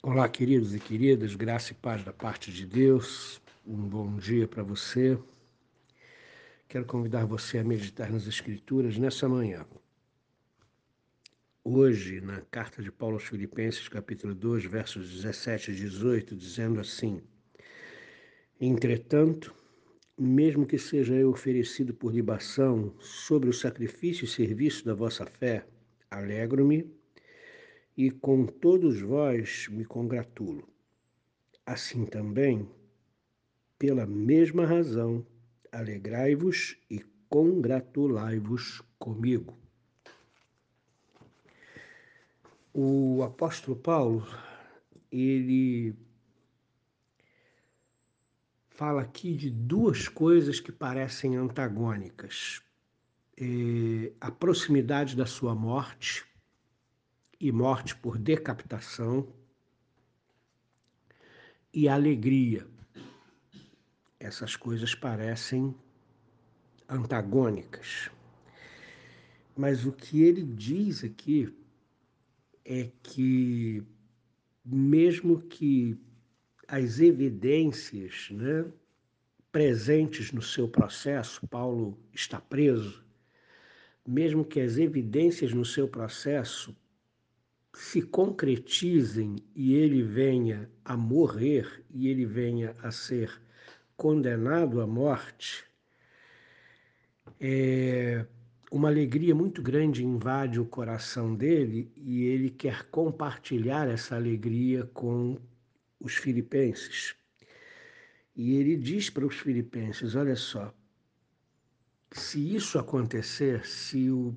Olá, queridos e queridas, graça e paz da parte de Deus. Um bom dia para você. Quero convidar você a meditar nas Escrituras nessa manhã. Hoje, na carta de Paulo aos Filipenses, capítulo 2, versos 17 e 18, dizendo assim: Entretanto, mesmo que seja eu oferecido por libação sobre o sacrifício e serviço da vossa fé, alegro-me e com todos vós me congratulo. Assim também, pela mesma razão, alegrai-vos e congratulai-vos comigo. O apóstolo Paulo, ele fala aqui de duas coisas que parecem antagônicas. É, a proximidade da sua morte e morte por decapitação e alegria. Essas coisas parecem antagônicas. Mas o que ele diz aqui é que, mesmo que as evidências né, presentes no seu processo, Paulo está preso, mesmo que as evidências no seu processo se concretizem e ele venha a morrer e ele venha a ser condenado à morte, é, uma alegria muito grande invade o coração dele e ele quer compartilhar essa alegria com os filipenses. E ele diz para os filipenses: olha só, se isso acontecer, se o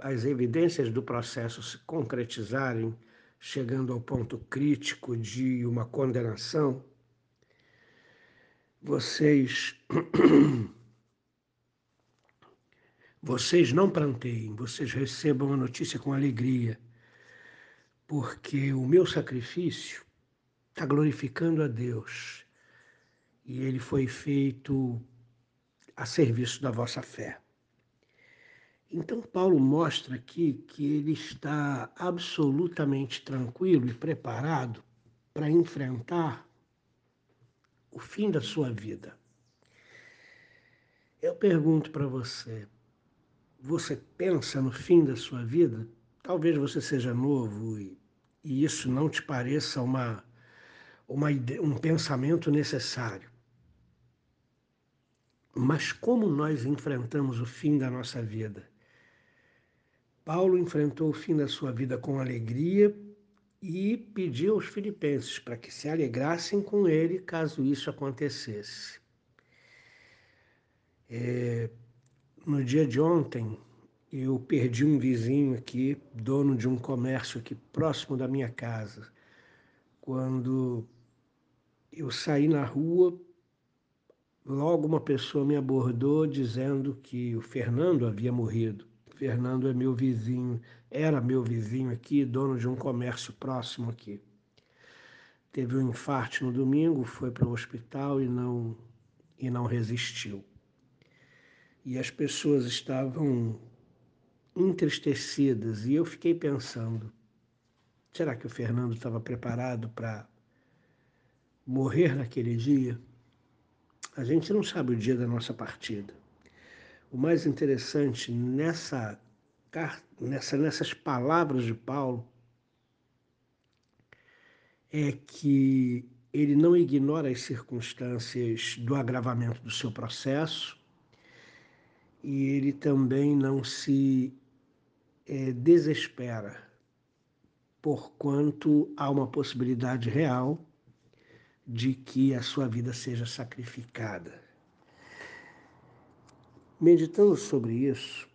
as evidências do processo se concretizarem, chegando ao ponto crítico de uma condenação, vocês vocês não planteiem, vocês recebam a notícia com alegria, porque o meu sacrifício está glorificando a Deus e ele foi feito a serviço da vossa fé. Então, Paulo mostra aqui que ele está absolutamente tranquilo e preparado para enfrentar o fim da sua vida. Eu pergunto para você: você pensa no fim da sua vida? Talvez você seja novo e, e isso não te pareça uma, uma um pensamento necessário. Mas como nós enfrentamos o fim da nossa vida? Paulo enfrentou o fim da sua vida com alegria e pediu aos filipenses para que se alegrassem com ele caso isso acontecesse. É, no dia de ontem, eu perdi um vizinho aqui, dono de um comércio aqui próximo da minha casa. Quando eu saí na rua, logo uma pessoa me abordou dizendo que o Fernando havia morrido. Fernando é meu vizinho, era meu vizinho aqui, dono de um comércio próximo aqui. Teve um infarto no domingo, foi para o hospital e não, e não resistiu. E as pessoas estavam entristecidas e eu fiquei pensando: será que o Fernando estava preparado para morrer naquele dia? A gente não sabe o dia da nossa partida. O mais interessante nessa, nessa, nessas palavras de Paulo é que ele não ignora as circunstâncias do agravamento do seu processo e ele também não se é, desespera, porquanto há uma possibilidade real de que a sua vida seja sacrificada. Meditando sobre isso,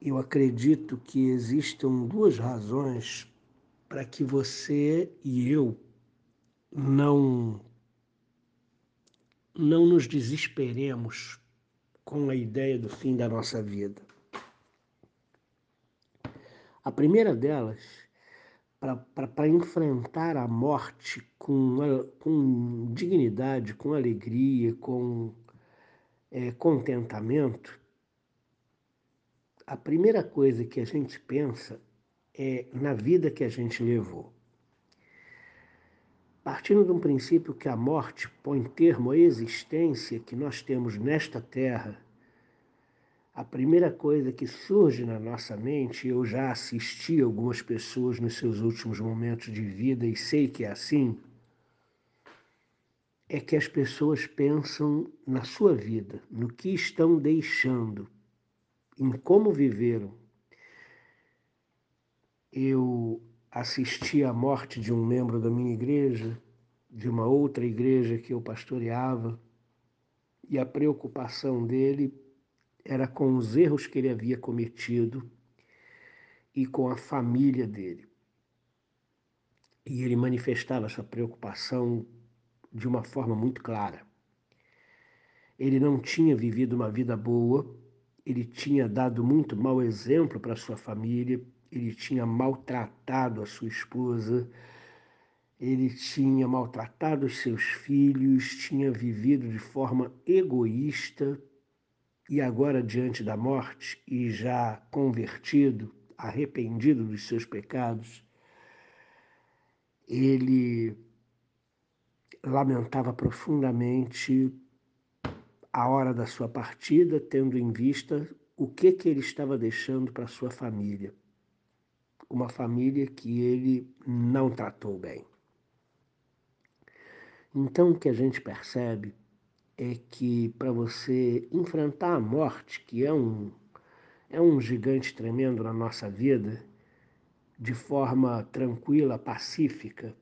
eu acredito que existam duas razões para que você e eu não não nos desesperemos com a ideia do fim da nossa vida. A primeira delas, para enfrentar a morte com, com dignidade, com alegria, com é, contentamento, a primeira coisa que a gente pensa é na vida que a gente levou. partindo de um princípio que a morte põe termo à existência que nós temos nesta terra, a primeira coisa que surge na nossa mente, eu já assisti algumas pessoas nos seus últimos momentos de vida e sei que é assim, é que as pessoas pensam na sua vida, no que estão deixando, em como viveram. Eu assisti à morte de um membro da minha igreja, de uma outra igreja que eu pastoreava, e a preocupação dele era com os erros que ele havia cometido e com a família dele. E ele manifestava essa preocupação de uma forma muito clara. Ele não tinha vivido uma vida boa, ele tinha dado muito mau exemplo para sua família, ele tinha maltratado a sua esposa, ele tinha maltratado os seus filhos, tinha vivido de forma egoísta, e agora, diante da morte, e já convertido, arrependido dos seus pecados, ele lamentava profundamente a hora da sua partida, tendo em vista o que, que ele estava deixando para sua família. Uma família que ele não tratou bem. Então, o que a gente percebe é que para você enfrentar a morte, que é um, é um gigante tremendo na nossa vida, de forma tranquila, pacífica,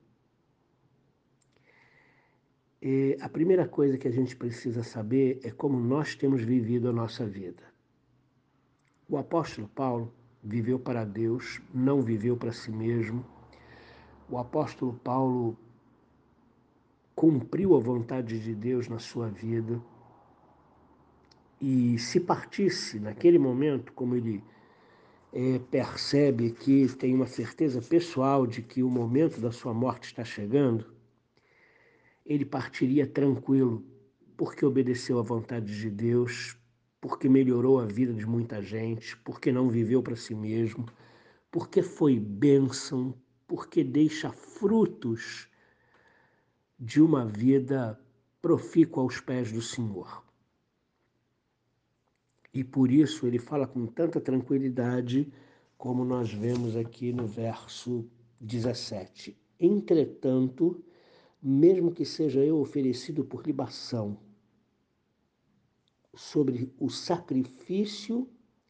é, a primeira coisa que a gente precisa saber é como nós temos vivido a nossa vida. O apóstolo Paulo viveu para Deus, não viveu para si mesmo. O apóstolo Paulo cumpriu a vontade de Deus na sua vida. E se partisse naquele momento, como ele é, percebe que tem uma certeza pessoal de que o momento da sua morte está chegando, ele partiria tranquilo, porque obedeceu à vontade de Deus, porque melhorou a vida de muita gente, porque não viveu para si mesmo, porque foi bênção, porque deixa frutos de uma vida profícua aos pés do Senhor. E por isso ele fala com tanta tranquilidade, como nós vemos aqui no verso 17. Entretanto, mesmo que seja eu oferecido por libação, sobre o sacrifício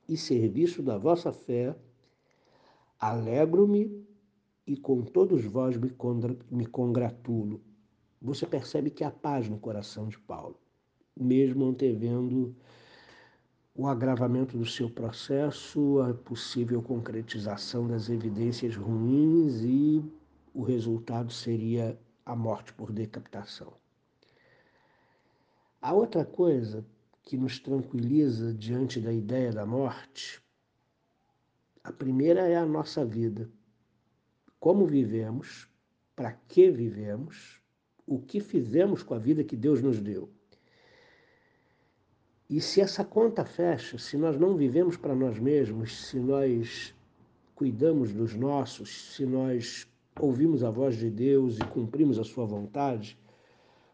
e serviço da vossa fé, alegro-me e com todos vós me congratulo. Você percebe que há paz no coração de Paulo, mesmo antevendo o agravamento do seu processo, a possível concretização das evidências ruins e o resultado seria a morte por decapitação. A outra coisa que nos tranquiliza diante da ideia da morte, a primeira é a nossa vida. Como vivemos, para que vivemos o que fizemos com a vida que Deus nos deu. E se essa conta fecha, se nós não vivemos para nós mesmos, se nós cuidamos dos nossos, se nós ouvimos a voz de Deus e cumprimos a sua vontade,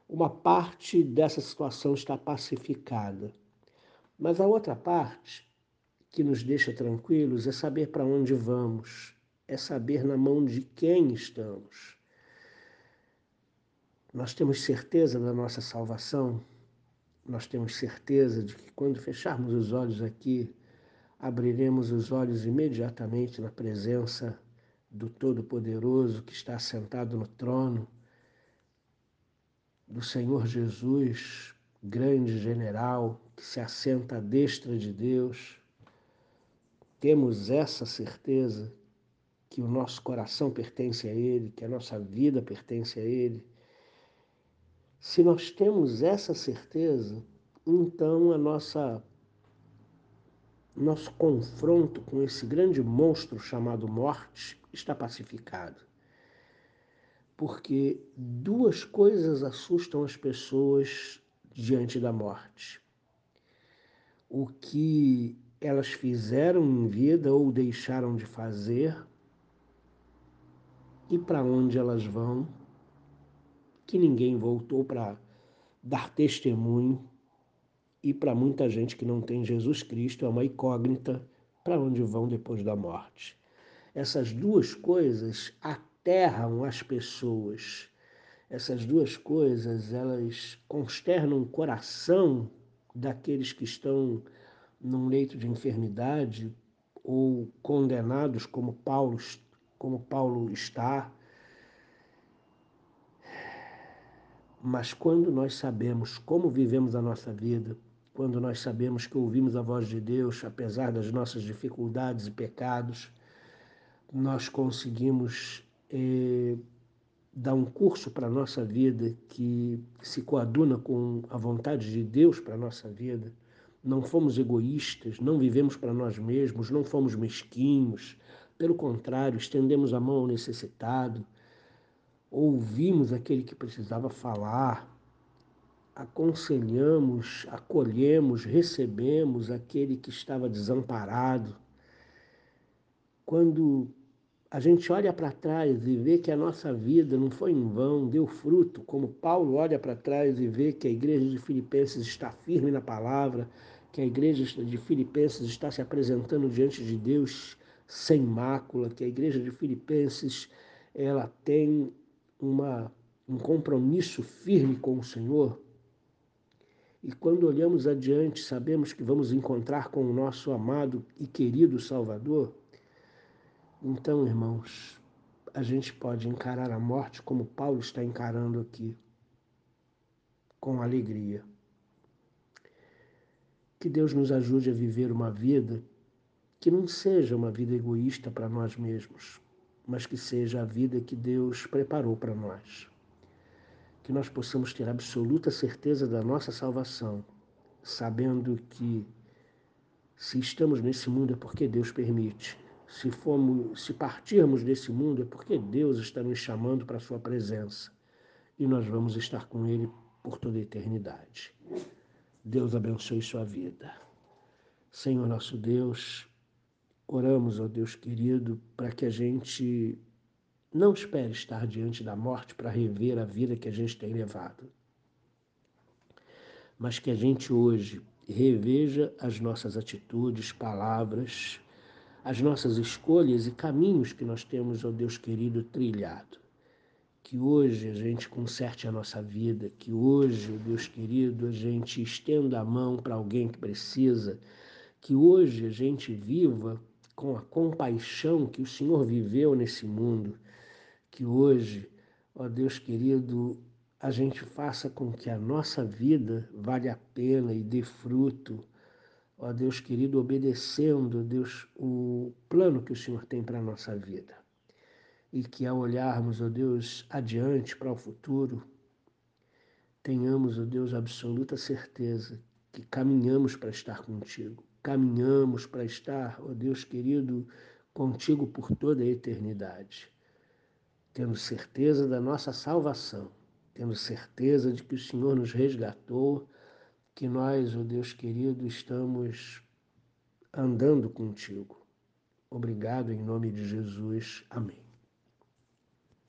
uma parte dessa situação está pacificada. Mas a outra parte que nos deixa tranquilos é saber para onde vamos, é saber na mão de quem estamos. Nós temos certeza da nossa salvação, nós temos certeza de que quando fecharmos os olhos aqui, abriremos os olhos imediatamente na presença do Todo-Poderoso que está sentado no trono, do Senhor Jesus, grande general, que se assenta à destra de Deus. Temos essa certeza que o nosso coração pertence a Ele, que a nossa vida pertence a Ele se nós temos essa certeza, então a nossa nosso confronto com esse grande monstro chamado morte está pacificado. Porque duas coisas assustam as pessoas diante da morte. O que elas fizeram em vida ou deixaram de fazer e para onde elas vão que ninguém voltou para dar testemunho e para muita gente que não tem Jesus Cristo é uma incógnita para onde vão depois da morte. Essas duas coisas aterram as pessoas. Essas duas coisas, elas consternam o coração daqueles que estão num leito de enfermidade ou condenados como Paulo, como Paulo está. Mas quando nós sabemos como vivemos a nossa vida, quando nós sabemos que ouvimos a voz de Deus, apesar das nossas dificuldades e pecados, nós conseguimos eh, dar um curso para a nossa vida que se coaduna com a vontade de Deus para a nossa vida. Não fomos egoístas, não vivemos para nós mesmos, não fomos mesquinhos. Pelo contrário, estendemos a mão ao necessitado, ouvimos aquele que precisava falar, aconselhamos, acolhemos, recebemos aquele que estava desamparado. Quando a gente olha para trás e vê que a nossa vida não foi em vão, deu fruto, como Paulo olha para trás e vê que a igreja de Filipenses está firme na palavra, que a igreja de Filipenses está se apresentando diante de Deus sem mácula, que a igreja de Filipenses ela tem uma, um compromisso firme com o Senhor, e quando olhamos adiante, sabemos que vamos encontrar com o nosso amado e querido Salvador. Então, irmãos, a gente pode encarar a morte como Paulo está encarando aqui, com alegria. Que Deus nos ajude a viver uma vida que não seja uma vida egoísta para nós mesmos, mas que seja a vida que Deus preparou para nós que nós possamos ter absoluta certeza da nossa salvação, sabendo que se estamos nesse mundo é porque Deus permite. Se formos, se partirmos desse mundo é porque Deus está nos chamando para a sua presença e nós vamos estar com ele por toda a eternidade. Deus abençoe sua vida. Senhor nosso Deus, oramos, ó Deus querido, para que a gente não espere estar diante da morte para rever a vida que a gente tem levado. Mas que a gente hoje reveja as nossas atitudes, palavras, as nossas escolhas e caminhos que nós temos, ó Deus querido, trilhado. Que hoje a gente conserte a nossa vida, que hoje, ó Deus querido, a gente estenda a mão para alguém que precisa, que hoje a gente viva com a compaixão que o Senhor viveu nesse mundo que hoje, ó Deus querido, a gente faça com que a nossa vida valha a pena e dê fruto, ó Deus querido, obedecendo, Deus, o plano que o Senhor tem para a nossa vida. E que ao olharmos, ó Deus, adiante para o futuro, tenhamos, ó Deus, absoluta certeza que caminhamos para estar contigo. Caminhamos para estar, ó Deus querido, contigo por toda a eternidade tendo certeza da nossa salvação, tendo certeza de que o Senhor nos resgatou, que nós, ó oh Deus querido, estamos andando contigo. Obrigado em nome de Jesus. Amém.